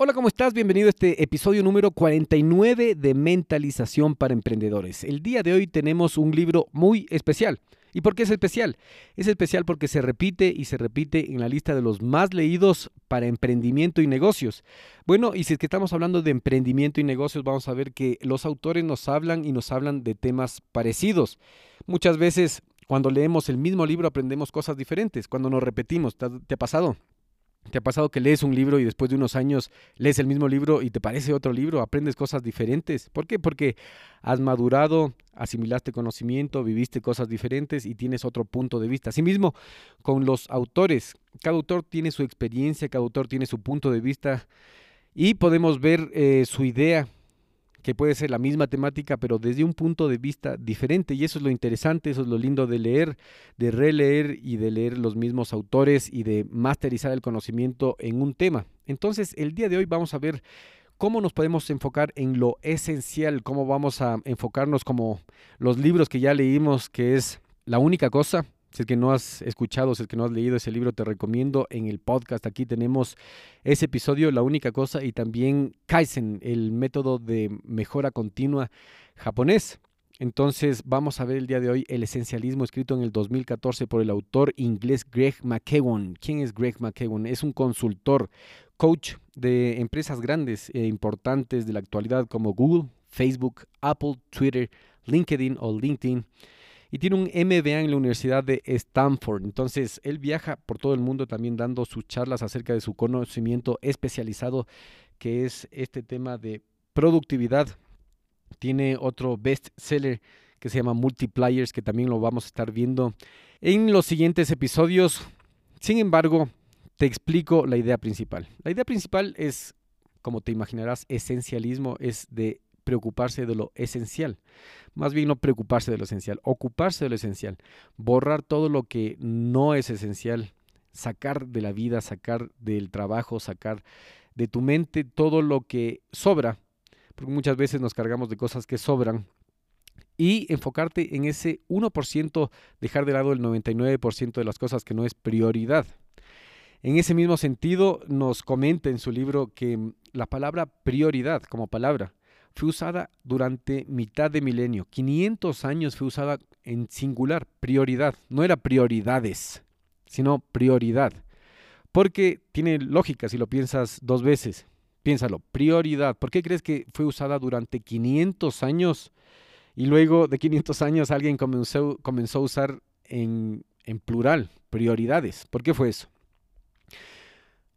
Hola, ¿cómo estás? Bienvenido a este episodio número 49 de Mentalización para Emprendedores. El día de hoy tenemos un libro muy especial. ¿Y por qué es especial? Es especial porque se repite y se repite en la lista de los más leídos para emprendimiento y negocios. Bueno, y si es que estamos hablando de emprendimiento y negocios, vamos a ver que los autores nos hablan y nos hablan de temas parecidos. Muchas veces cuando leemos el mismo libro aprendemos cosas diferentes, cuando nos repetimos. ¿Te ha pasado? ¿Te ha pasado que lees un libro y después de unos años lees el mismo libro y te parece otro libro? Aprendes cosas diferentes. ¿Por qué? Porque has madurado, asimilaste conocimiento, viviste cosas diferentes y tienes otro punto de vista. Asimismo, con los autores, cada autor tiene su experiencia, cada autor tiene su punto de vista y podemos ver eh, su idea que puede ser la misma temática, pero desde un punto de vista diferente. Y eso es lo interesante, eso es lo lindo de leer, de releer y de leer los mismos autores y de masterizar el conocimiento en un tema. Entonces, el día de hoy vamos a ver cómo nos podemos enfocar en lo esencial, cómo vamos a enfocarnos como los libros que ya leímos, que es la única cosa, si es que no has escuchado, si es que no has leído ese libro, te recomiendo en el podcast. Aquí tenemos ese episodio, La única cosa, y también Kaizen, el método de mejora continua japonés. Entonces vamos a ver el día de hoy el esencialismo escrito en el 2014 por el autor inglés Greg McKeown. ¿Quién es Greg McKeown? Es un consultor, coach de empresas grandes e importantes de la actualidad como Google, Facebook, Apple, Twitter, LinkedIn o LinkedIn y tiene un MBA en la Universidad de Stanford. Entonces, él viaja por todo el mundo también dando sus charlas acerca de su conocimiento especializado, que es este tema de productividad. Tiene otro bestseller que se llama Multipliers, que también lo vamos a estar viendo en los siguientes episodios. Sin embargo, te explico la idea principal. La idea principal es, como te imaginarás, esencialismo, es de preocuparse de lo esencial. Más bien no preocuparse de lo esencial, ocuparse de lo esencial. Borrar todo lo que no es esencial. Sacar de la vida, sacar del trabajo, sacar de tu mente todo lo que sobra. Porque muchas veces nos cargamos de cosas que sobran. Y enfocarte en ese 1%, dejar de lado el 99% de las cosas que no es prioridad. En ese mismo sentido, nos comenta en su libro que la palabra prioridad como palabra fue usada durante mitad de milenio. 500 años fue usada en singular, prioridad. No era prioridades, sino prioridad. Porque tiene lógica si lo piensas dos veces. Piénsalo, prioridad. ¿Por qué crees que fue usada durante 500 años y luego de 500 años alguien comenzó, comenzó a usar en, en plural, prioridades? ¿Por qué fue eso?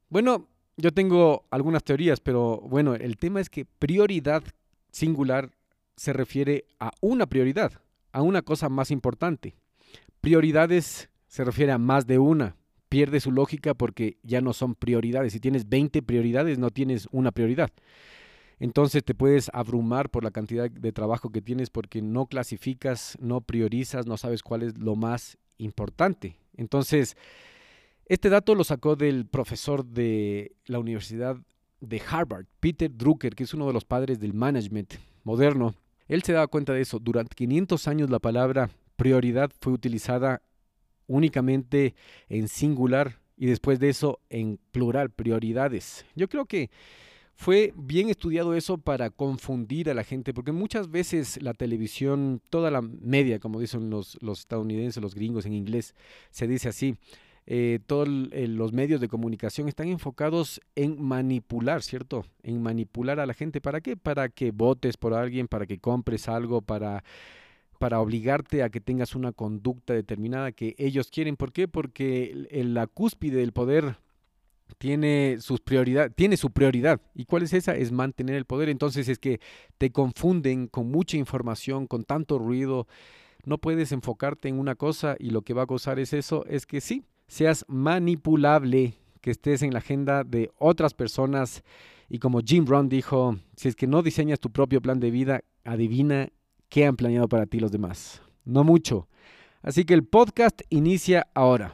Bueno, yo tengo algunas teorías, pero bueno, el tema es que prioridad singular se refiere a una prioridad, a una cosa más importante. Prioridades se refiere a más de una. Pierde su lógica porque ya no son prioridades. Si tienes 20 prioridades, no tienes una prioridad. Entonces te puedes abrumar por la cantidad de trabajo que tienes porque no clasificas, no priorizas, no sabes cuál es lo más importante. Entonces, este dato lo sacó del profesor de la Universidad de Harvard, Peter Drucker, que es uno de los padres del management moderno, él se daba cuenta de eso. Durante 500 años la palabra prioridad fue utilizada únicamente en singular y después de eso en plural, prioridades. Yo creo que fue bien estudiado eso para confundir a la gente, porque muchas veces la televisión, toda la media, como dicen los, los estadounidenses, los gringos en inglés, se dice así, eh, todos los medios de comunicación están enfocados en manipular, ¿cierto? En manipular a la gente. ¿Para qué? Para que votes por alguien, para que compres algo, para, para obligarte a que tengas una conducta determinada que ellos quieren. ¿Por qué? Porque la cúspide del poder tiene sus prioridad, tiene su prioridad. ¿Y cuál es esa? Es mantener el poder. Entonces es que te confunden con mucha información, con tanto ruido. No puedes enfocarte en una cosa y lo que va a causar es eso, es que sí, seas manipulable, que estés en la agenda de otras personas. Y como Jim Brown dijo, si es que no diseñas tu propio plan de vida, adivina qué han planeado para ti los demás. No mucho. Así que el podcast inicia ahora.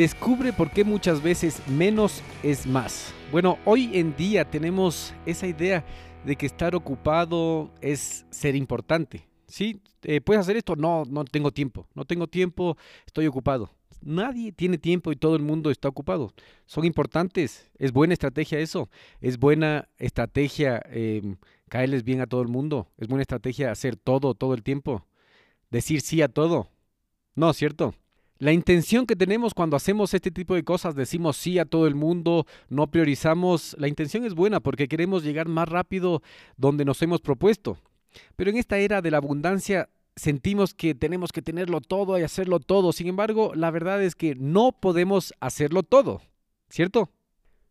Descubre por qué muchas veces menos es más. Bueno, hoy en día tenemos esa idea de que estar ocupado es ser importante. ¿Sí? Eh, ¿Puedes hacer esto? No, no tengo tiempo. No tengo tiempo, estoy ocupado. Nadie tiene tiempo y todo el mundo está ocupado. Son importantes. Es buena estrategia eso. Es buena estrategia em, caerles bien a todo el mundo. Es buena estrategia hacer todo, todo el tiempo. Decir sí a todo. No, ¿cierto? La intención que tenemos cuando hacemos este tipo de cosas, decimos sí a todo el mundo, no priorizamos, la intención es buena porque queremos llegar más rápido donde nos hemos propuesto. Pero en esta era de la abundancia sentimos que tenemos que tenerlo todo y hacerlo todo. Sin embargo, la verdad es que no podemos hacerlo todo, ¿cierto?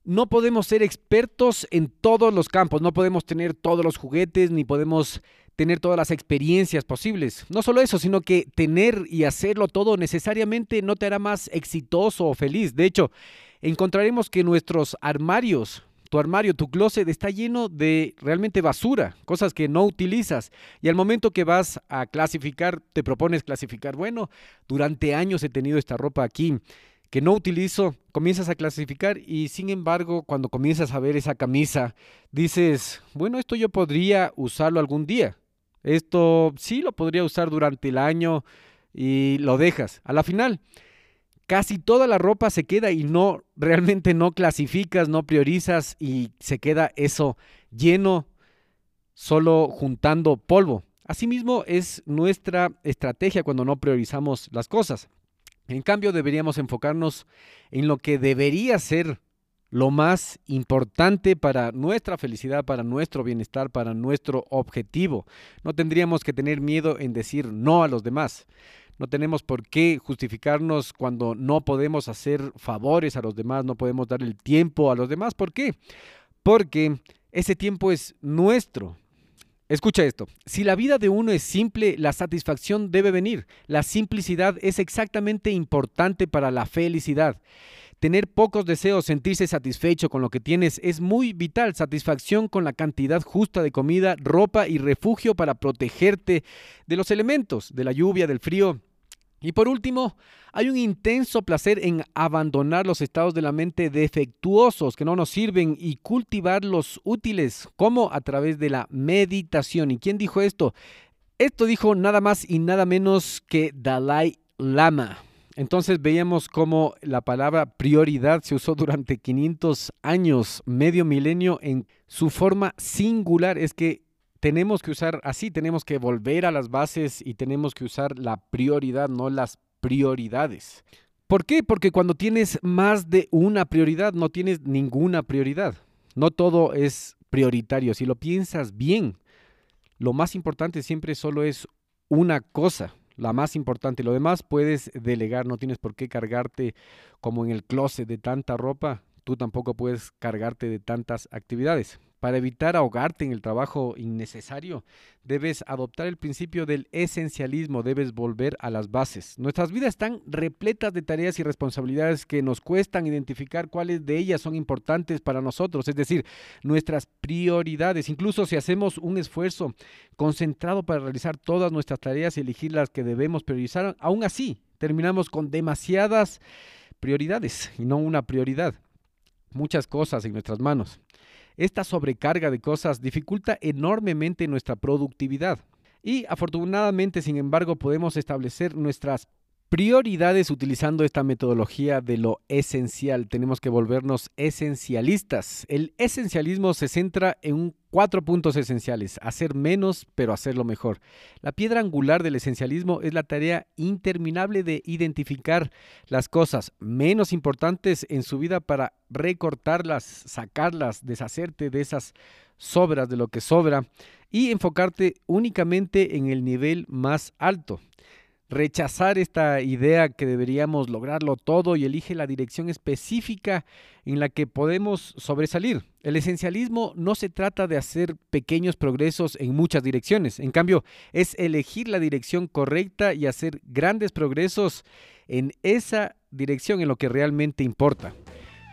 No podemos ser expertos en todos los campos, no podemos tener todos los juguetes, ni podemos tener todas las experiencias posibles. No solo eso, sino que tener y hacerlo todo necesariamente no te hará más exitoso o feliz. De hecho, encontraremos que nuestros armarios, tu armario, tu closet está lleno de realmente basura, cosas que no utilizas. Y al momento que vas a clasificar, te propones clasificar, bueno, durante años he tenido esta ropa aquí que no utilizo, comienzas a clasificar y sin embargo cuando comienzas a ver esa camisa, dices, bueno, esto yo podría usarlo algún día. Esto sí lo podría usar durante el año y lo dejas. A la final, casi toda la ropa se queda y no realmente no clasificas, no priorizas y se queda eso lleno solo juntando polvo. Asimismo es nuestra estrategia cuando no priorizamos las cosas. En cambio, deberíamos enfocarnos en lo que debería ser lo más importante para nuestra felicidad, para nuestro bienestar, para nuestro objetivo. No tendríamos que tener miedo en decir no a los demás. No tenemos por qué justificarnos cuando no podemos hacer favores a los demás, no podemos dar el tiempo a los demás. ¿Por qué? Porque ese tiempo es nuestro. Escucha esto, si la vida de uno es simple, la satisfacción debe venir. La simplicidad es exactamente importante para la felicidad. Tener pocos deseos, sentirse satisfecho con lo que tienes es muy vital. Satisfacción con la cantidad justa de comida, ropa y refugio para protegerte de los elementos, de la lluvia, del frío. Y por último, hay un intenso placer en abandonar los estados de la mente defectuosos que no nos sirven y cultivar los útiles, como a través de la meditación. ¿Y quién dijo esto? Esto dijo nada más y nada menos que Dalai Lama. Entonces veíamos cómo la palabra prioridad se usó durante 500 años, medio milenio, en su forma singular. Es que tenemos que usar así, tenemos que volver a las bases y tenemos que usar la prioridad, no las prioridades. ¿Por qué? Porque cuando tienes más de una prioridad, no tienes ninguna prioridad. No todo es prioritario. Si lo piensas bien, lo más importante siempre solo es una cosa la más importante. Lo demás puedes delegar, no tienes por qué cargarte como en el closet de tanta ropa, tú tampoco puedes cargarte de tantas actividades. Para evitar ahogarte en el trabajo innecesario, debes adoptar el principio del esencialismo, debes volver a las bases. Nuestras vidas están repletas de tareas y responsabilidades que nos cuestan identificar cuáles de ellas son importantes para nosotros, es decir, nuestras prioridades. Incluso si hacemos un esfuerzo concentrado para realizar todas nuestras tareas y elegir las que debemos priorizar, aún así terminamos con demasiadas prioridades y no una prioridad. Muchas cosas en nuestras manos. Esta sobrecarga de cosas dificulta enormemente nuestra productividad. Y afortunadamente, sin embargo, podemos establecer nuestras prioridades utilizando esta metodología de lo esencial. Tenemos que volvernos esencialistas. El esencialismo se centra en cuatro puntos esenciales. Hacer menos, pero hacerlo mejor. La piedra angular del esencialismo es la tarea interminable de identificar las cosas menos importantes en su vida para recortarlas, sacarlas, deshacerte de esas sobras, de lo que sobra, y enfocarte únicamente en el nivel más alto rechazar esta idea que deberíamos lograrlo todo y elige la dirección específica en la que podemos sobresalir. El esencialismo no se trata de hacer pequeños progresos en muchas direcciones, en cambio es elegir la dirección correcta y hacer grandes progresos en esa dirección en lo que realmente importa.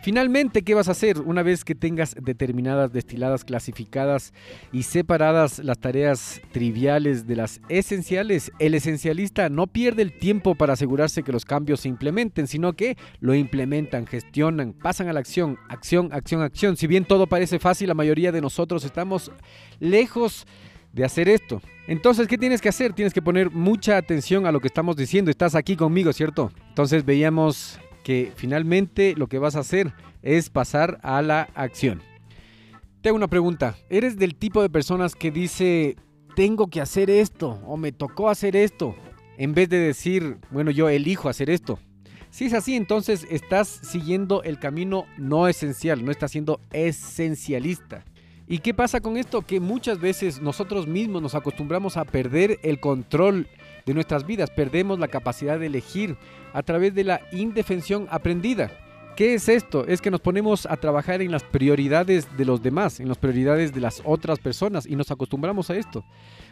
Finalmente, ¿qué vas a hacer una vez que tengas determinadas, destiladas, clasificadas y separadas las tareas triviales de las esenciales? El esencialista no pierde el tiempo para asegurarse que los cambios se implementen, sino que lo implementan, gestionan, pasan a la acción, acción, acción, acción. Si bien todo parece fácil, la mayoría de nosotros estamos lejos de hacer esto. Entonces, ¿qué tienes que hacer? Tienes que poner mucha atención a lo que estamos diciendo. Estás aquí conmigo, ¿cierto? Entonces veíamos que finalmente lo que vas a hacer es pasar a la acción. Te hago una pregunta. ¿Eres del tipo de personas que dice, tengo que hacer esto o me tocó hacer esto? En vez de decir, bueno, yo elijo hacer esto. Si es así, entonces estás siguiendo el camino no esencial, no estás siendo esencialista. ¿Y qué pasa con esto? Que muchas veces nosotros mismos nos acostumbramos a perder el control de nuestras vidas, perdemos la capacidad de elegir a través de la indefensión aprendida. ¿Qué es esto? Es que nos ponemos a trabajar en las prioridades de los demás, en las prioridades de las otras personas y nos acostumbramos a esto.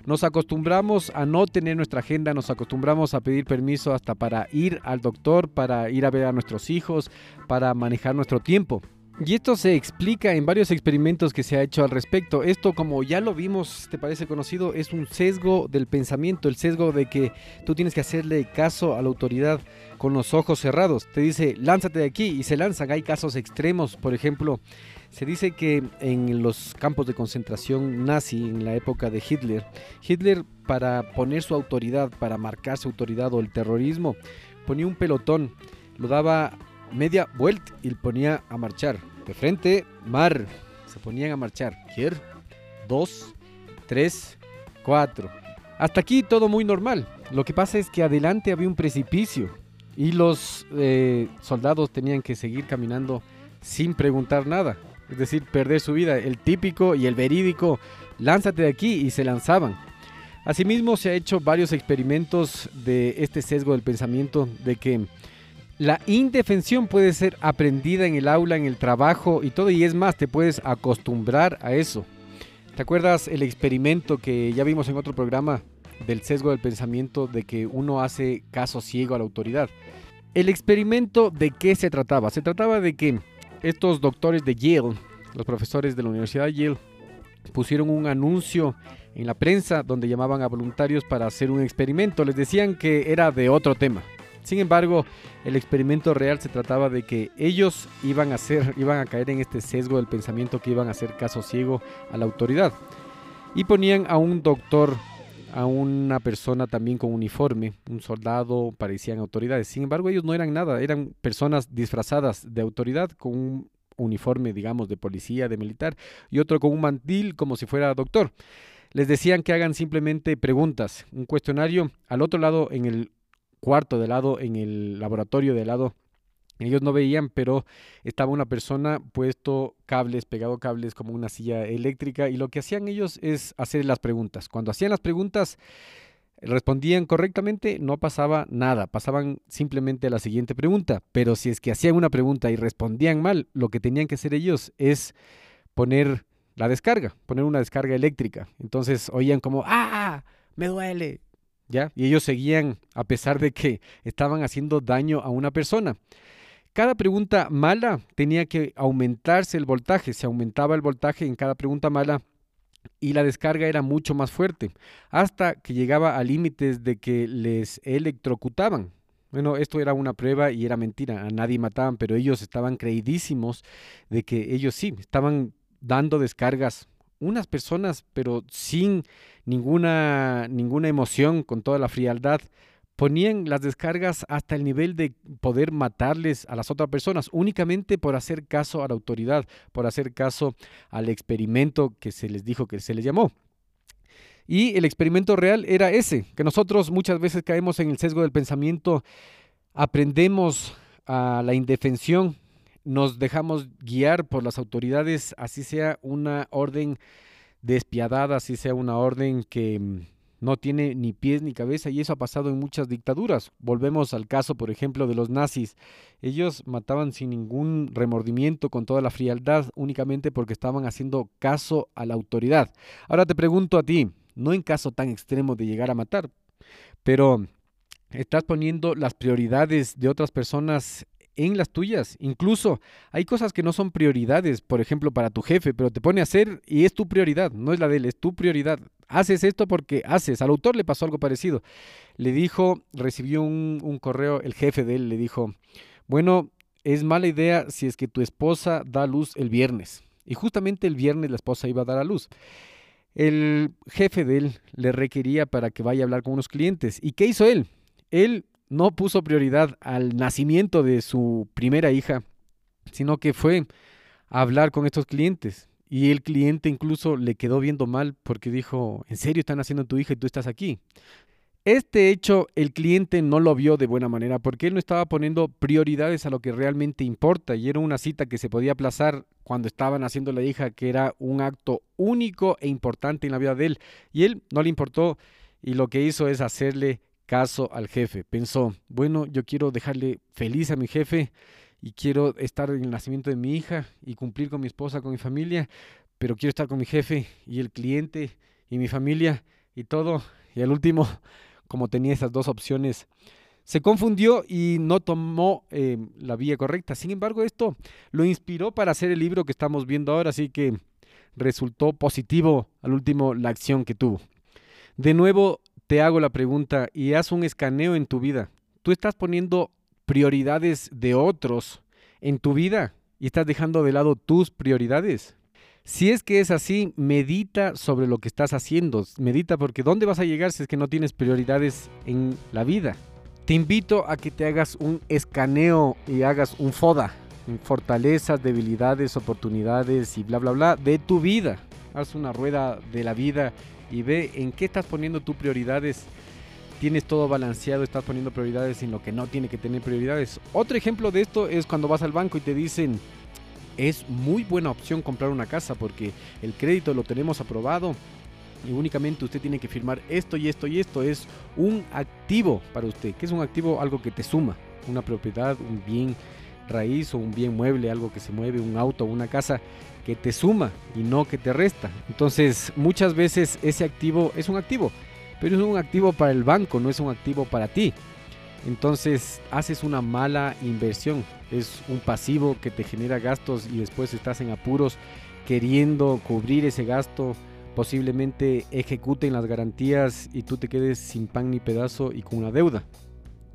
Nos acostumbramos a no tener nuestra agenda, nos acostumbramos a pedir permiso hasta para ir al doctor, para ir a ver a nuestros hijos, para manejar nuestro tiempo. Y esto se explica en varios experimentos que se ha hecho al respecto. Esto, como ya lo vimos, te parece conocido, es un sesgo del pensamiento, el sesgo de que tú tienes que hacerle caso a la autoridad con los ojos cerrados. Te dice, lánzate de aquí y se lanzan. Hay casos extremos, por ejemplo, se dice que en los campos de concentración nazi, en la época de Hitler, Hitler para poner su autoridad, para marcar su autoridad o el terrorismo, ponía un pelotón, lo daba media vuelta y ponía a marchar. De frente, mar. Se ponían a marchar. Hier, dos, tres, cuatro. Hasta aquí todo muy normal. Lo que pasa es que adelante había un precipicio y los eh, soldados tenían que seguir caminando sin preguntar nada. Es decir, perder su vida. El típico y el verídico, lánzate de aquí y se lanzaban. Asimismo, se ha hecho varios experimentos de este sesgo del pensamiento de que la indefensión puede ser aprendida en el aula, en el trabajo y todo, y es más, te puedes acostumbrar a eso. ¿Te acuerdas el experimento que ya vimos en otro programa del sesgo del pensamiento de que uno hace caso ciego a la autoridad? El experimento de qué se trataba? Se trataba de que estos doctores de Yale, los profesores de la Universidad de Yale, pusieron un anuncio en la prensa donde llamaban a voluntarios para hacer un experimento. Les decían que era de otro tema. Sin embargo, el experimento real se trataba de que ellos iban a hacer, iban a caer en este sesgo del pensamiento que iban a hacer caso ciego a la autoridad. Y ponían a un doctor, a una persona también con uniforme, un soldado, parecían autoridades. Sin embargo, ellos no eran nada, eran personas disfrazadas de autoridad con un uniforme, digamos, de policía, de militar, y otro con un mantil como si fuera doctor les decían que hagan simplemente preguntas, un cuestionario. Al otro lado, en el cuarto de lado, en el laboratorio de lado. Ellos no veían, pero estaba una persona puesto cables, pegado cables como una silla eléctrica y lo que hacían ellos es hacer las preguntas. Cuando hacían las preguntas, respondían correctamente, no pasaba nada, pasaban simplemente a la siguiente pregunta. Pero si es que hacían una pregunta y respondían mal, lo que tenían que hacer ellos es poner la descarga, poner una descarga eléctrica. Entonces oían como, ah, me duele, ¿ya? Y ellos seguían a pesar de que estaban haciendo daño a una persona. Cada pregunta mala tenía que aumentarse el voltaje, se aumentaba el voltaje en cada pregunta mala y la descarga era mucho más fuerte, hasta que llegaba a límites de que les electrocutaban. Bueno, esto era una prueba y era mentira, a nadie mataban, pero ellos estaban creidísimos de que ellos sí, estaban dando descargas. Unas personas, pero sin ninguna, ninguna emoción, con toda la frialdad, ponían las descargas hasta el nivel de poder matarles a las otras personas, únicamente por hacer caso a la autoridad, por hacer caso al experimento que se les dijo que se les llamó. Y el experimento real era ese, que nosotros muchas veces caemos en el sesgo del pensamiento, aprendemos a la indefensión, nos dejamos guiar por las autoridades, así sea una orden despiadada, así sea una orden que mm, no tiene ni pies ni cabeza y eso ha pasado en muchas dictaduras. Volvemos al caso, por ejemplo, de los nazis. Ellos mataban sin ningún remordimiento, con toda la frialdad, únicamente porque estaban haciendo caso a la autoridad. Ahora te pregunto a ti, no en caso tan extremo de llegar a matar, pero estás poniendo las prioridades de otras personas en las tuyas. Incluso hay cosas que no son prioridades, por ejemplo, para tu jefe, pero te pone a hacer y es tu prioridad, no es la de él, es tu prioridad. Haces esto porque haces. Al autor le pasó algo parecido. Le dijo, recibió un, correo, el jefe de él le dijo, bueno, es mala idea si es que tu esposa da luz el viernes. Y justamente el viernes la esposa iba a dar a luz. El jefe de él le requería para que vaya a hablar con unos clientes. ¿Y qué hizo él? Él no puso prioridad al nacimiento de su primera hija, sino que fue a hablar con estos clientes. Y el cliente incluso le quedó viendo mal porque dijo, ¿en serio están haciendo tu hija y tú estás aquí? Este hecho el cliente no lo vio de buena manera porque él no estaba poniendo prioridades a lo que realmente importa y era una cita que se podía aplazar cuando estaban haciendo la hija, que era un acto único e importante en la vida de él. Y él no le importó y lo que hizo es hacerle caso al jefe. Pensó, bueno, yo quiero dejarle feliz a mi jefe y quiero estar en el nacimiento de mi hija y cumplir con mi esposa, con mi familia, pero quiero estar con mi jefe y el cliente y mi familia y todo. Y al último, como tenía esas dos opciones, se confundió y no tomó eh, la vía correcta. Sin embargo, esto lo inspiró para hacer el libro que estamos viendo ahora, así que resultó positivo al último la acción que tuvo. De nuevo, te hago la pregunta y haz un escaneo en tu vida. ¿Tú estás poniendo prioridades de otros en tu vida y estás dejando de lado tus prioridades? Si es que es así, medita sobre lo que estás haciendo. Medita porque ¿dónde vas a llegar si es que no tienes prioridades en la vida? Te invito a que te hagas un escaneo y hagas un FODA, fortalezas, debilidades, oportunidades y bla, bla, bla de tu vida. Haz una rueda de la vida y ve en qué estás poniendo tus prioridades. Tienes todo balanceado, estás poniendo prioridades en lo que no tiene que tener prioridades. Otro ejemplo de esto es cuando vas al banco y te dicen, es muy buena opción comprar una casa porque el crédito lo tenemos aprobado y únicamente usted tiene que firmar esto y esto y esto. Es un activo para usted. ¿Qué es un activo? Algo que te suma. Una propiedad, un bien raíz o un bien mueble, algo que se mueve, un auto, una casa que te suma y no que te resta. Entonces, muchas veces ese activo es un activo, pero es un activo para el banco, no es un activo para ti. Entonces, haces una mala inversión. Es un pasivo que te genera gastos y después estás en apuros queriendo cubrir ese gasto. Posiblemente ejecuten las garantías y tú te quedes sin pan ni pedazo y con una deuda.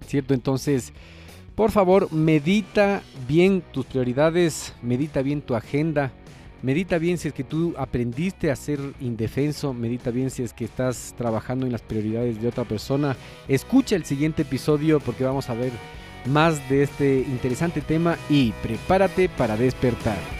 ¿Cierto? Entonces, por favor, medita bien tus prioridades, medita bien tu agenda, medita bien si es que tú aprendiste a ser indefenso, medita bien si es que estás trabajando en las prioridades de otra persona. Escucha el siguiente episodio porque vamos a ver más de este interesante tema y prepárate para despertar.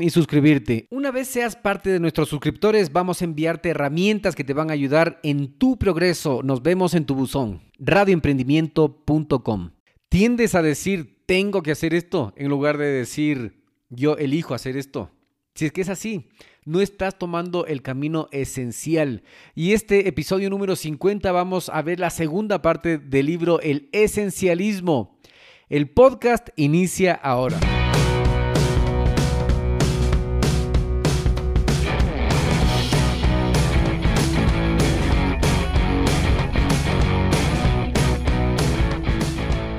y suscribirte. Una vez seas parte de nuestros suscriptores, vamos a enviarte herramientas que te van a ayudar en tu progreso. Nos vemos en tu buzón. radioemprendimiento.com. Tiendes a decir, tengo que hacer esto, en lugar de decir, yo elijo hacer esto. Si es que es así, no estás tomando el camino esencial. Y este episodio número 50 vamos a ver la segunda parte del libro El esencialismo. El podcast inicia ahora.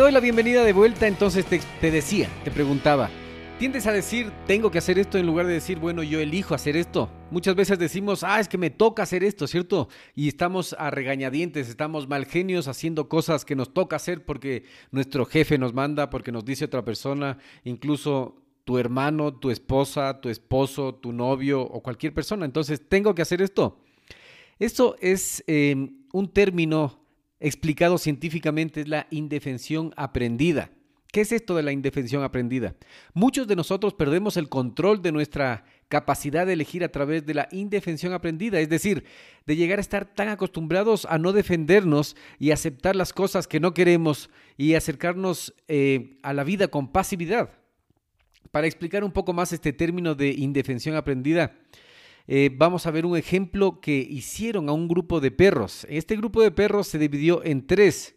Te doy la bienvenida de vuelta, entonces te, decía, te preguntaba, tiendes a decir, tengo que hacer esto en lugar de decir, bueno, yo elijo hacer esto. Muchas veces decimos, ah, es que me toca hacer esto, ¿cierto? Y estamos a regañadientes, estamos mal genios haciendo cosas que nos toca hacer porque nuestro jefe nos manda, porque nos dice otra persona, incluso tu hermano, tu esposa, tu esposo, tu novio o cualquier persona. Entonces, tengo que hacer esto. Esto es eh, un término explicado científicamente es la indefensión aprendida. ¿Qué es esto de la indefensión aprendida? Muchos de nosotros perdemos el control de nuestra capacidad de elegir a través de la indefensión aprendida, es decir, de llegar a estar tan acostumbrados a no defendernos y aceptar las cosas que no queremos y acercarnos eh, a la vida con pasividad. Para explicar un poco más este término de indefensión aprendida, eh, vamos a ver un ejemplo que hicieron a un grupo de perros. Este grupo de perros se dividió en tres.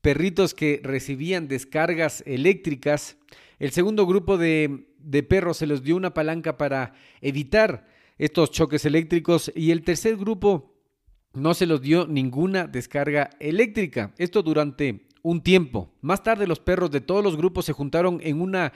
Perritos que recibían descargas eléctricas. El segundo grupo de, de perros se les dio una palanca para evitar estos choques eléctricos. Y el tercer grupo no se les dio ninguna descarga eléctrica. Esto durante un tiempo. Más tarde los perros de todos los grupos se juntaron en una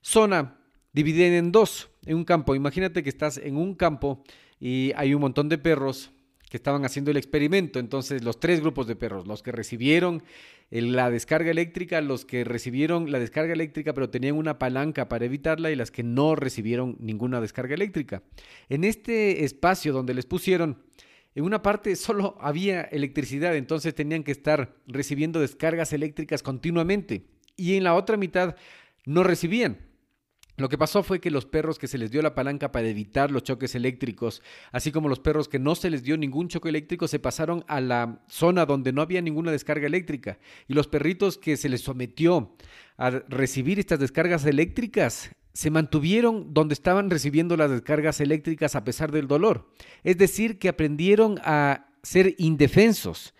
zona dividida en dos en un campo. Imagínate que estás en un campo y hay un montón de perros que estaban haciendo el experimento. Entonces, los tres grupos de perros, los que recibieron la descarga eléctrica, los que recibieron la descarga eléctrica pero tenían una palanca para evitarla y las que no recibieron ninguna descarga eléctrica. En este espacio donde les pusieron, en una parte solo había electricidad, entonces tenían que estar recibiendo descargas eléctricas continuamente y en la otra mitad no recibían. Lo que pasó fue que los perros que se les dio la palanca para evitar los choques eléctricos, así como los perros que no se les dio ningún choque eléctrico, se pasaron a la zona donde no había ninguna descarga eléctrica. Y los perritos que se les sometió a recibir estas descargas eléctricas se mantuvieron donde estaban recibiendo las descargas eléctricas a pesar del dolor. Es decir, que aprendieron a ser indefensos.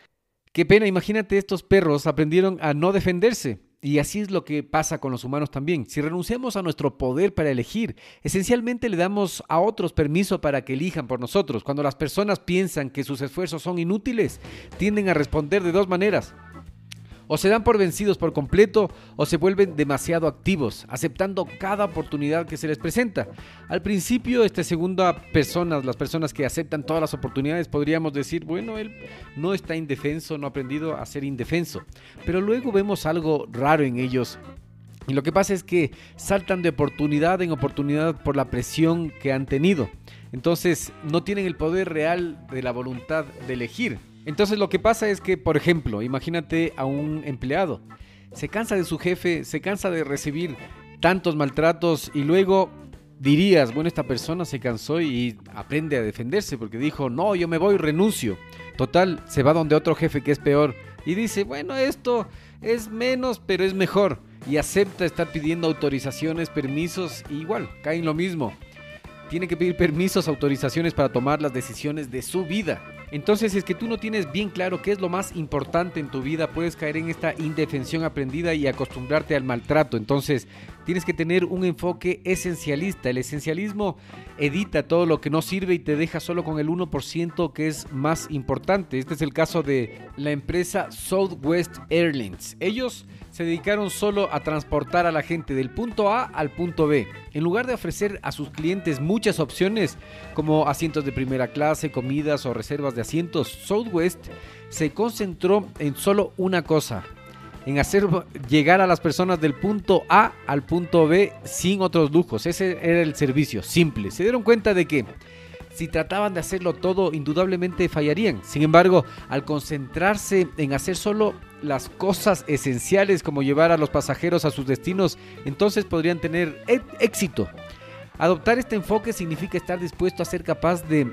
Qué pena, imagínate, estos perros aprendieron a no defenderse. Y así es lo que pasa con los humanos también. Si renunciamos a nuestro poder para elegir, esencialmente le damos a otros permiso para que elijan por nosotros. Cuando las personas piensan que sus esfuerzos son inútiles, tienden a responder de dos maneras. O se dan por vencidos por completo o se vuelven demasiado activos, aceptando cada oportunidad que se les presenta. Al principio, esta segunda personas, las personas que aceptan todas las oportunidades, podríamos decir, bueno, él no está indefenso, no ha aprendido a ser indefenso. Pero luego vemos algo raro en ellos y lo que pasa es que saltan de oportunidad en oportunidad por la presión que han tenido. Entonces no tienen el poder real de la voluntad de elegir. Entonces lo que pasa es que, por ejemplo, imagínate a un empleado. Se cansa de su jefe, se cansa de recibir tantos maltratos y luego dirías, bueno, esta persona se cansó y aprende a defenderse porque dijo, no, yo me voy, renuncio. Total, se va donde otro jefe que es peor y dice, bueno, esto es menos, pero es mejor. Y acepta estar pidiendo autorizaciones, permisos, igual, cae en lo mismo. Tiene que pedir permisos, autorizaciones para tomar las decisiones de su vida. Entonces, es que tú no tienes bien claro qué es lo más importante en tu vida, puedes caer en esta indefensión aprendida y acostumbrarte al maltrato. Entonces, tienes que tener un enfoque esencialista. El esencialismo edita todo lo que no sirve y te deja solo con el 1% que es más importante. Este es el caso de la empresa Southwest Airlines. Ellos se dedicaron solo a transportar a la gente del punto A al punto B. En lugar de ofrecer a sus clientes muchas opciones como asientos de primera clase, comidas o reservas de asientos, Southwest se concentró en solo una cosa, en hacer llegar a las personas del punto A al punto B sin otros lujos. Ese era el servicio, simple. Se dieron cuenta de que si trataban de hacerlo todo, indudablemente fallarían. Sin embargo, al concentrarse en hacer solo las cosas esenciales como llevar a los pasajeros a sus destinos, entonces podrían tener éxito. Adoptar este enfoque significa estar dispuesto a ser capaz de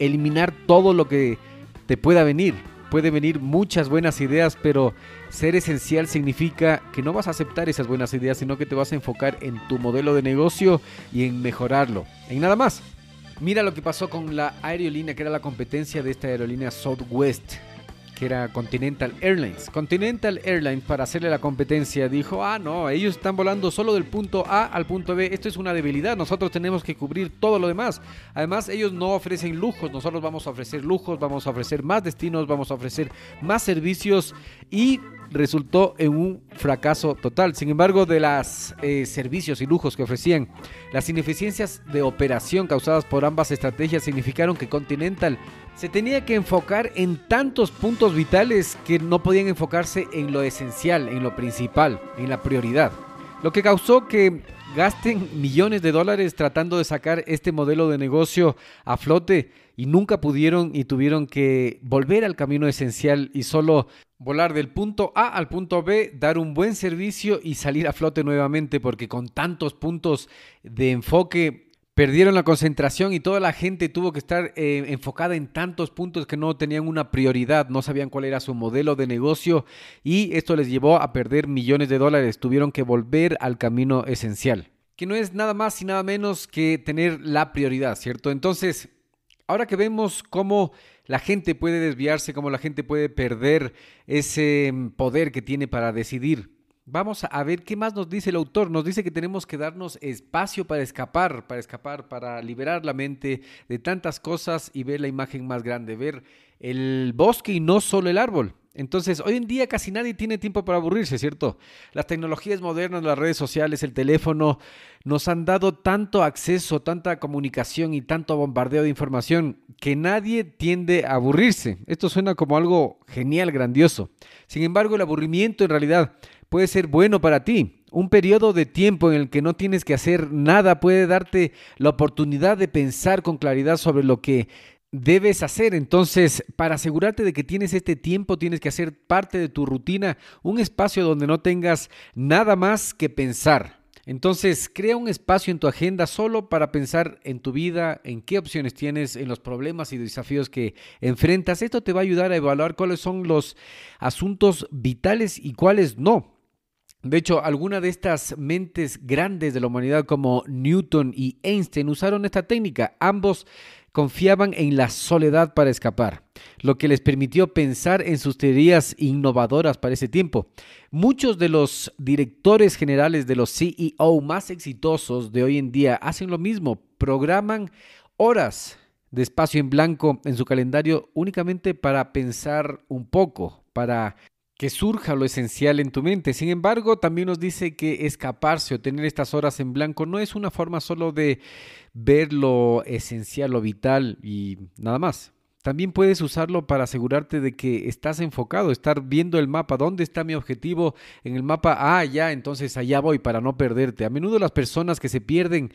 eliminar todo lo que te pueda venir. Puede venir muchas buenas ideas, pero ser esencial significa que no vas a aceptar esas buenas ideas, sino que te vas a enfocar en tu modelo de negocio y en mejorarlo. En nada más. Mira lo que pasó con la aerolínea que era la competencia de esta aerolínea Southwest que era Continental Airlines. Continental Airlines, para hacerle la competencia, dijo, ah, no, ellos están volando solo del punto A al punto B, esto es una debilidad, nosotros tenemos que cubrir todo lo demás. Además, ellos no ofrecen lujos, nosotros vamos a ofrecer lujos, vamos a ofrecer más destinos, vamos a ofrecer más servicios y resultó en un fracaso total. Sin embargo, de los eh, servicios y lujos que ofrecían, las ineficiencias de operación causadas por ambas estrategias significaron que Continental se tenía que enfocar en tantos puntos vitales que no podían enfocarse en lo esencial, en lo principal, en la prioridad. Lo que causó que gasten millones de dólares tratando de sacar este modelo de negocio a flote y nunca pudieron y tuvieron que volver al camino esencial y solo volar del punto A al punto B, dar un buen servicio y salir a flote nuevamente porque con tantos puntos de enfoque perdieron la concentración y toda la gente tuvo que estar eh, enfocada en tantos puntos que no tenían una prioridad, no sabían cuál era su modelo de negocio y esto les llevó a perder millones de dólares, tuvieron que volver al camino esencial, que no es nada más y nada menos que tener la prioridad, ¿cierto? Entonces, ahora que vemos cómo la gente puede desviarse, cómo la gente puede perder ese mm, poder que tiene para decidir, Vamos a ver qué más nos dice el autor. Nos dice que tenemos que darnos espacio para escapar, para escapar, para liberar la mente de tantas cosas y ver la imagen más grande, ver el bosque y no solo el árbol. Entonces, hoy en día casi nadie tiene tiempo para aburrirse, ¿cierto? Las tecnologías modernas, las redes sociales, el teléfono, nos han dado tanto acceso, tanta comunicación y tanto bombardeo de información que nadie tiende a aburrirse. Esto suena como algo genial, grandioso. Sin embargo, el aburrimiento en realidad puede ser bueno para ti. Un periodo de tiempo en el que no tienes que hacer nada puede darte la oportunidad de pensar con claridad sobre lo que debes hacer. Entonces, para asegurarte de que tienes este tiempo, tienes que hacer parte de tu rutina un espacio donde no tengas nada más que pensar. Entonces, crea un espacio en tu agenda solo para pensar en tu vida, en qué opciones tienes, en los problemas y desafíos que enfrentas. Esto te va a ayudar a evaluar cuáles son los asuntos vitales y cuáles no. De hecho, algunas de estas mentes grandes de la humanidad como Newton y Einstein usaron esta técnica. Ambos confiaban en la soledad para escapar, lo que les permitió pensar en sus teorías innovadoras para ese tiempo. Muchos de los directores generales de los CEO más exitosos de hoy en día hacen lo mismo, programan horas de espacio en blanco en su calendario únicamente para pensar un poco, para que surja lo esencial en tu mente. Sin embargo, también nos dice que escaparse o tener estas horas en blanco no es una forma solo de ver lo esencial, lo vital y nada más. También puedes usarlo para asegurarte de que estás enfocado, estar viendo el mapa, dónde está mi objetivo en el mapa, ah, ya, entonces allá voy para no perderte. A menudo las personas que se pierden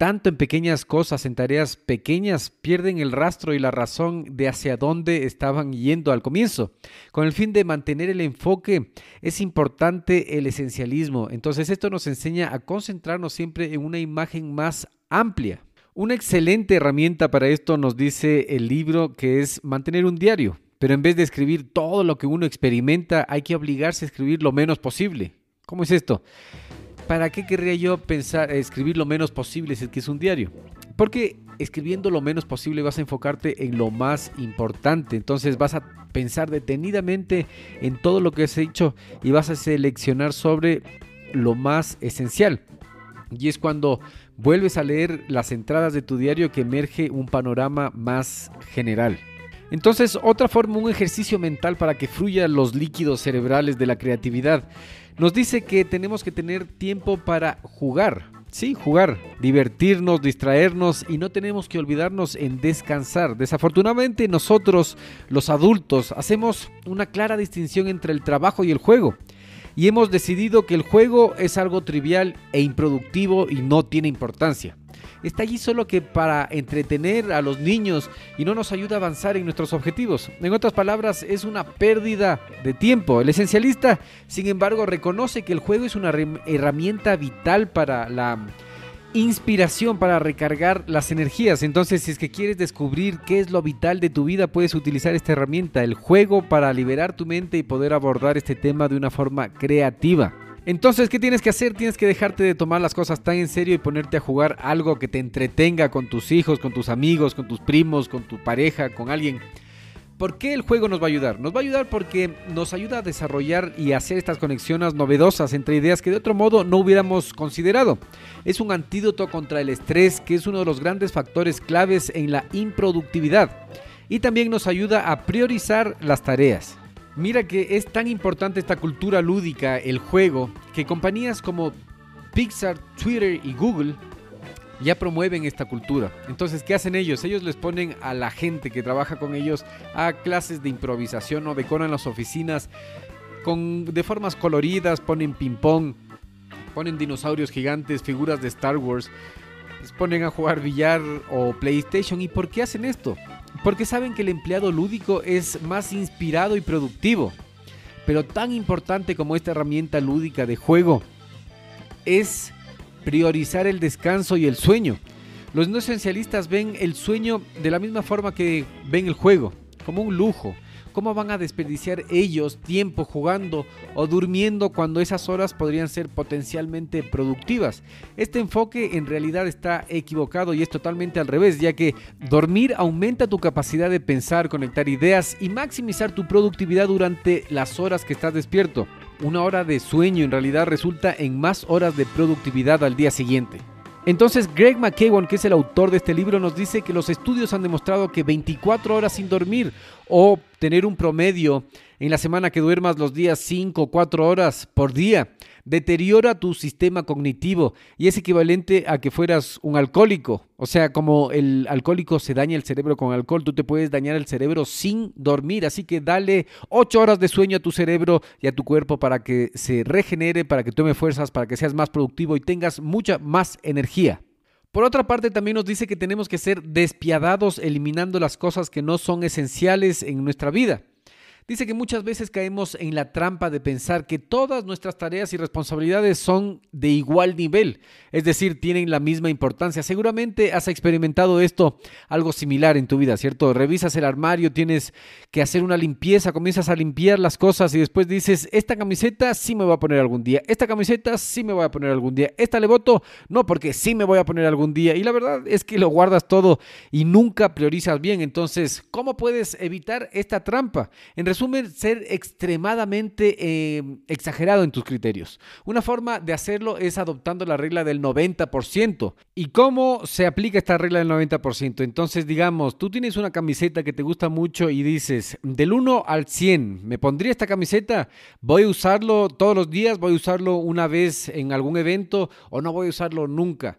tanto en pequeñas cosas, en tareas pequeñas, pierden el rastro y la razón de hacia dónde estaban yendo al comienzo. Con el fin de mantener el enfoque, es importante el esencialismo. Entonces esto nos enseña a concentrarnos siempre en una imagen más amplia. Una excelente herramienta para esto nos dice el libro que es mantener un diario, pero en vez de escribir todo lo que uno experimenta, hay que obligarse a escribir lo menos posible. ¿Cómo es esto? ¿Para qué querría yo pensar escribir lo menos posible si es que es un diario? Porque escribiendo lo menos posible vas a enfocarte en lo más importante. Entonces vas a pensar detenidamente en todo lo que has hecho y vas a seleccionar sobre lo más esencial. Y es cuando vuelves a leer las entradas de tu diario que emerge un panorama más general. Entonces, otra forma, un ejercicio mental para que fluyan los líquidos cerebrales de la creatividad. Nos dice que tenemos que tener tiempo para jugar. Sí, jugar, divertirnos, distraernos y no tenemos que olvidarnos en descansar. Desafortunadamente nosotros, los adultos, hacemos una clara distinción entre el trabajo y el juego y hemos decidido que el juego es algo trivial e improductivo y no tiene importancia. Está allí solo que para entretener a los niños y no nos ayuda a avanzar en nuestros objetivos. En otras palabras, es una pérdida de tiempo. El esencialista, sin embargo, reconoce que el juego es una herramienta vital para la inspiración para recargar las energías. Entonces, si es que quieres descubrir qué es lo vital de tu vida, puedes utilizar esta herramienta, el juego, para liberar tu mente y poder abordar este tema de una forma creativa. Entonces, ¿qué tienes que hacer? Tienes que dejarte de tomar las cosas tan en serio y ponerte a jugar algo que te entretenga con tus hijos, con tus amigos, con tus primos, con tu pareja, con alguien ¿Por qué el juego nos va a ayudar? Nos va a ayudar porque nos ayuda a desarrollar y hacer estas conexiones novedosas entre ideas que de otro modo no hubiéramos considerado. Es un antídoto contra el estrés que es uno de los grandes factores claves en la improductividad. Y también nos ayuda a priorizar las tareas. Mira que es tan importante esta cultura lúdica, el juego, que compañías como Pixar, Twitter y Google ya promueven esta cultura. Entonces, ¿qué hacen ellos? Ellos les ponen a la gente que trabaja con ellos a clases de improvisación o decoran las oficinas con, de formas coloridas, ponen ping-pong, ponen dinosaurios gigantes, figuras de Star Wars, les ponen a jugar billar o PlayStation. ¿Y por qué hacen esto? Porque saben que el empleado lúdico es más inspirado y productivo. Pero tan importante como esta herramienta lúdica de juego es priorizar el descanso y el sueño. Los no esencialistas ven el sueño de la misma forma que ven el juego, como un lujo. ¿Cómo van a desperdiciar ellos tiempo jugando o durmiendo cuando esas horas podrían ser potencialmente productivas? Este enfoque en realidad está equivocado y es totalmente al revés, ya que dormir aumenta tu capacidad de pensar, conectar ideas y maximizar tu productividad durante las horas que estás despierto una hora de sueño en realidad resulta en más horas de productividad al día siguiente. Entonces Greg McKeown, que es el autor de este libro, nos dice que los estudios han demostrado que 24 horas sin dormir o tener un promedio en la semana que duermas los días 5 o 4 horas por día deteriora tu sistema cognitivo y es equivalente a que fueras un alcohólico. O sea, como el alcohólico se daña el cerebro con alcohol, tú te puedes dañar el cerebro sin dormir. Así que dale 8 horas de sueño a tu cerebro y a tu cuerpo para que se regenere, para que tome fuerzas, para que seas más productivo y tengas mucha más energía. Por otra parte, también nos dice que tenemos que ser despiadados eliminando las cosas que no son esenciales en nuestra vida. Dice que muchas veces caemos en la trampa de pensar que todas nuestras tareas y responsabilidades son de igual nivel, es decir, tienen la misma importancia. Seguramente has experimentado esto, algo similar en tu vida, ¿cierto? Revisas el armario, tienes que hacer una limpieza, comienzas a limpiar las cosas y después dices, esta camiseta sí me voy a poner algún día, esta camiseta sí me voy a poner algún día, esta le voto, no, porque sí me voy a poner algún día. Y la verdad es que lo guardas todo y nunca priorizas bien. Entonces, ¿cómo puedes evitar esta trampa? Resumen, ser extremadamente eh, exagerado en tus criterios. Una forma de hacerlo es adoptando la regla del 90%. ¿Y cómo se aplica esta regla del 90%? Entonces, digamos, tú tienes una camiseta que te gusta mucho y dices, del 1 al 100, ¿me pondría esta camiseta? ¿Voy a usarlo todos los días? ¿Voy a usarlo una vez en algún evento o no voy a usarlo nunca?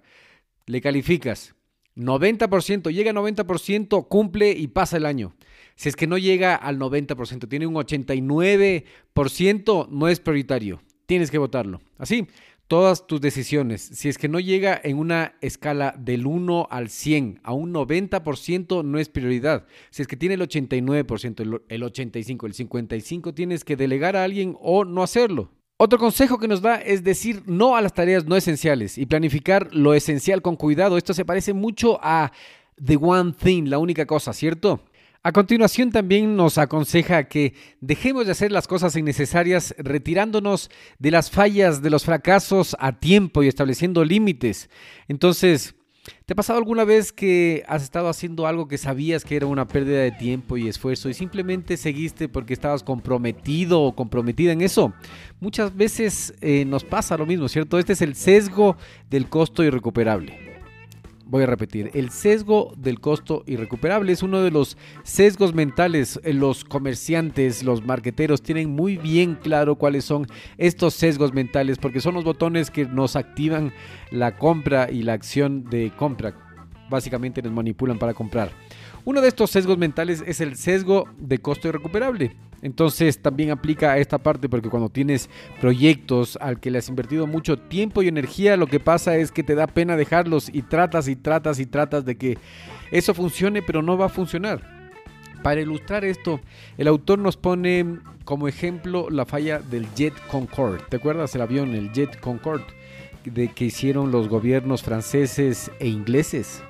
Le calificas. 90%, llega a 90%, cumple y pasa el año. Si es que no llega al 90%, tiene un 89%, no es prioritario. Tienes que votarlo. Así, todas tus decisiones. Si es que no llega en una escala del 1 al 100 a un 90%, no es prioridad. Si es que tiene el 89%, el 85%, el 55%, tienes que delegar a alguien o no hacerlo. Otro consejo que nos da es decir no a las tareas no esenciales y planificar lo esencial con cuidado. Esto se parece mucho a The One Thing, la única cosa, ¿cierto? A continuación también nos aconseja que dejemos de hacer las cosas innecesarias retirándonos de las fallas, de los fracasos a tiempo y estableciendo límites. Entonces, ¿Te ha pasado alguna vez que has estado haciendo algo que sabías que era una pérdida de tiempo y esfuerzo y simplemente seguiste porque estabas comprometido o comprometida en eso? Muchas veces eh, nos pasa lo mismo, ¿cierto? Este es el sesgo del costo irrecuperable. Voy a repetir, el sesgo del costo irrecuperable es uno de los sesgos mentales. Eh, los comerciantes, los marqueteros tienen muy bien claro cuáles son estos sesgos mentales porque son los botones que nos activan la compra y la acción de compra. Básicamente nos manipulan para comprar. Uno de estos sesgos mentales es el sesgo de costo irrecuperable. Entonces también aplica a esta parte porque cuando tienes proyectos al que le has invertido mucho tiempo y energía, lo que pasa es que te da pena dejarlos y tratas y tratas y tratas de que eso funcione, pero no va a funcionar. Para ilustrar esto, el autor nos pone como ejemplo la falla del Jet Concorde. ¿Te acuerdas el avión, el Jet Concorde, de que hicieron los gobiernos franceses e ingleses?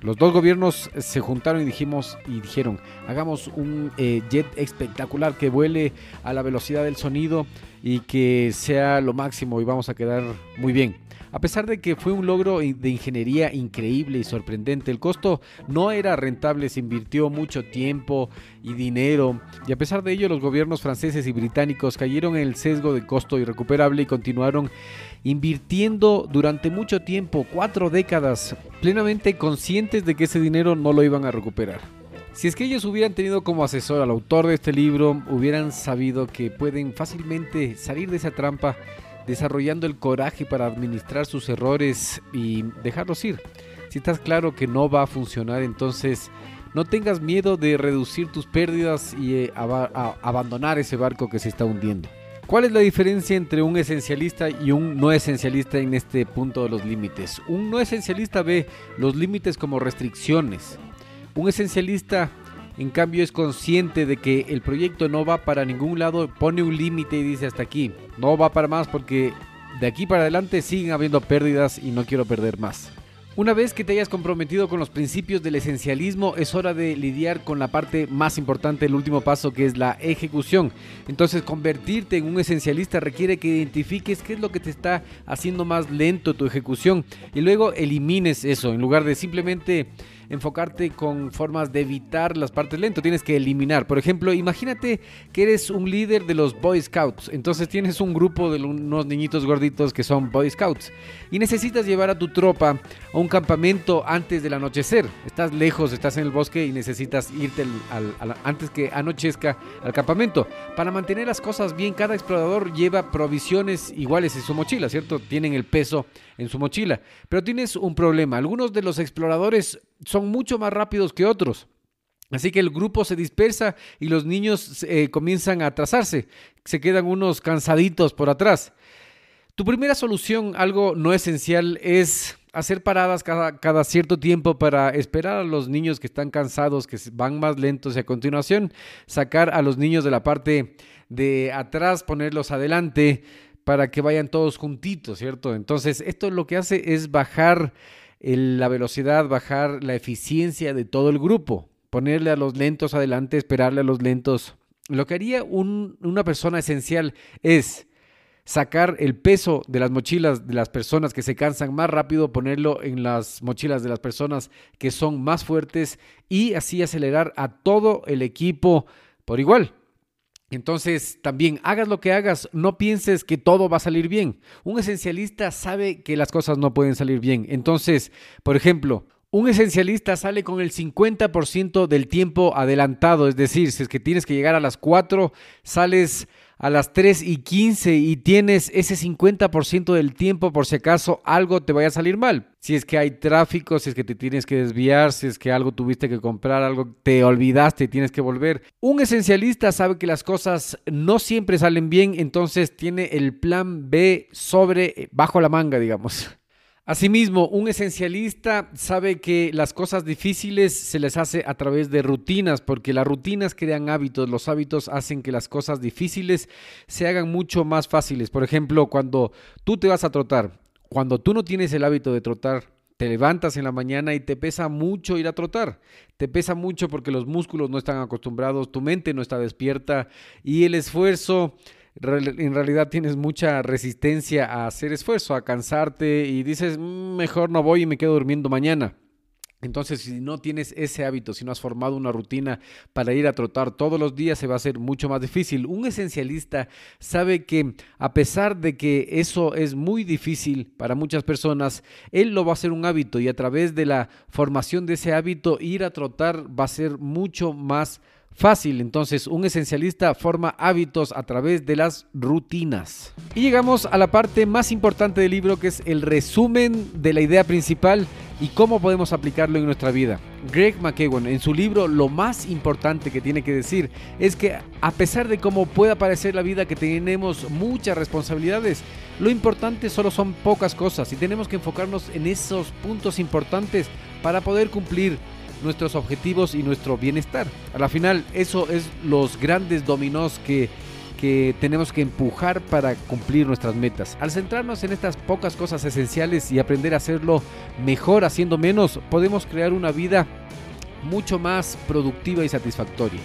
Los dos gobiernos se juntaron y dijimos y dijeron, hagamos un eh, jet espectacular que vuele a la velocidad del sonido y que sea lo máximo y vamos a quedar muy bien. A pesar de que fue un logro de ingeniería increíble y sorprendente, el costo no era rentable, se invirtió mucho tiempo y dinero, y a pesar de ello los gobiernos franceses y británicos cayeron en el sesgo de costo irrecuperable y continuaron invirtiendo durante mucho tiempo, cuatro décadas, plenamente conscientes de que ese dinero no lo iban a recuperar. Si es que ellos hubieran tenido como asesor al autor de este libro, hubieran sabido que pueden fácilmente salir de esa trampa desarrollando el coraje para administrar sus errores y dejarlos ir. Si estás claro que no va a funcionar, entonces no tengas miedo de reducir tus pérdidas y eh, abandonar ese barco que se está hundiendo. ¿Cuál es la diferencia entre un esencialista y un no esencialista en este punto de los límites? Un no esencialista ve los límites como restricciones. Un esencialista en cambio es consciente de que el proyecto no va para ningún lado, pone un límite y dice hasta aquí, no va para más porque de aquí para adelante siguen habiendo pérdidas y no quiero perder más. Una vez que te hayas comprometido con los principios del esencialismo, es hora de lidiar con la parte más importante, el último paso, que es la ejecución. Entonces, convertirte en un esencialista requiere que identifiques qué es lo que te está haciendo más lento tu ejecución y luego elimines eso, en lugar de simplemente enfocarte con formas de evitar las partes lentas, tienes que eliminar. Por ejemplo, imagínate que eres un líder de los Boy Scouts, entonces tienes un grupo de unos niñitos gorditos que son Boy Scouts y necesitas llevar a tu tropa a un campamento antes del anochecer. Estás lejos, estás en el bosque y necesitas irte antes que anochezca al campamento. Para mantener las cosas bien, cada explorador lleva provisiones iguales en su mochila, ¿cierto? Tienen el peso en su mochila. Pero tienes un problema. Algunos de los exploradores son mucho más rápidos que otros. Así que el grupo se dispersa y los niños eh, comienzan a atrasarse. Se quedan unos cansaditos por atrás. Tu primera solución, algo no esencial, es hacer paradas cada, cada, cierto tiempo para esperar a los niños que están cansados, que van más lentos y a continuación sacar a los niños de la parte de atrás, ponerlos adelante para que vayan todos juntitos, ¿cierto? Entonces, esto lo que hace es bajar la velocidad, bajar la eficiencia de todo el grupo, ponerle a los lentos adelante, esperarle a los lentos. Lo que haría una persona esencial es sacar el peso de las mochilas de las personas que se cansan más rápido, ponerlo en las mochilas de las personas que son más fuertes y así acelerar a todo el equipo por igual. Entonces, también hagas lo que hagas, no pienses que todo va a salir bien. Un esencialista sabe que las cosas no pueden salir bien. Entonces, por ejemplo, un esencialista sale con el 50% del tiempo adelantado, es decir, si es que tienes que llegar a las 4, sales a las 3 y 15 y tienes ese 50% del tiempo por si acaso algo te vaya a salir mal. Si es que hay tráfico, si es que te tienes que desviar, si es que algo tuviste que comprar, algo te olvidaste y tienes que volver. Un esencialista sabe que las cosas no siempre salen bien, entonces tiene el plan B sobre eh, bajo la manga, digamos. Asimismo, un esencialista sabe que las cosas difíciles se les hace a través de rutinas, porque las rutinas crean hábitos, los hábitos hacen que las cosas difíciles se hagan mucho más fáciles. Por ejemplo, cuando tú te vas a trotar, cuando tú no tienes el hábito de trotar, te levantas en la mañana y te pesa mucho ir a trotar. Te pesa mucho porque los músculos no están acostumbrados, tu mente no está despierta y el esfuerzo en realidad tienes mucha resistencia a hacer esfuerzo, a cansarte y dices, mm, mejor no voy y me quedo durmiendo mañana. Entonces, si no tienes ese hábito, si no has formado una rutina para ir a trotar todos los días, se va a hacer mucho más difícil. Un esencialista sabe que a pesar de que eso es muy difícil para muchas personas, él lo va a hacer un hábito y a través de la formación de ese hábito, ir a trotar va a ser mucho más fácil. Entonces, un esencialista forma hábitos a través de las rutinas. Y llegamos a la parte más importante del libro, que es el resumen de la idea principal y cómo podemos aplicarlo en nuestra vida. Greg McKeown, en su libro, lo más importante que tiene que decir es que a pesar de cómo pueda parecer la vida que tenemos muchas responsabilidades, lo importante solo son pocas cosas y tenemos que enfocarnos en esos puntos importantes para poder cumplir nuestros objetivos y nuestro bienestar. A la final, eso es los grandes dominós que, que tenemos que empujar para cumplir nuestras metas. Al centrarnos en estas pocas cosas esenciales y aprender a hacerlo mejor haciendo menos, podemos crear una vida mucho más productiva y satisfactoria.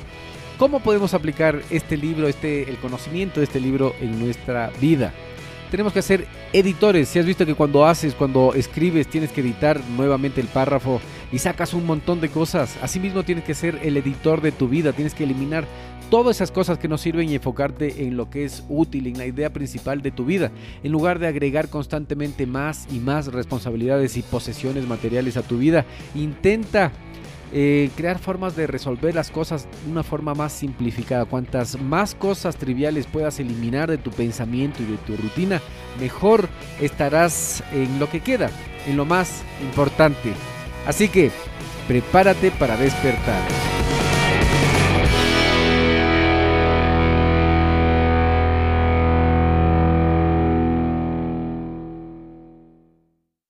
¿Cómo podemos aplicar este libro, este, el conocimiento de este libro en nuestra vida? Tenemos que ser editores. Si has visto que cuando haces, cuando escribes, tienes que editar nuevamente el párrafo y sacas un montón de cosas. Asimismo, tienes que ser el editor de tu vida. Tienes que eliminar todas esas cosas que no sirven y enfocarte en lo que es útil, en la idea principal de tu vida, en lugar de agregar constantemente más y más responsabilidades y posesiones materiales a tu vida. Intenta eh, crear formas de resolver las cosas de una forma más simplificada. Cuantas más cosas triviales puedas eliminar de tu pensamiento y de tu rutina, mejor estarás en lo que queda, en lo más importante. Así que prepárate para despertar.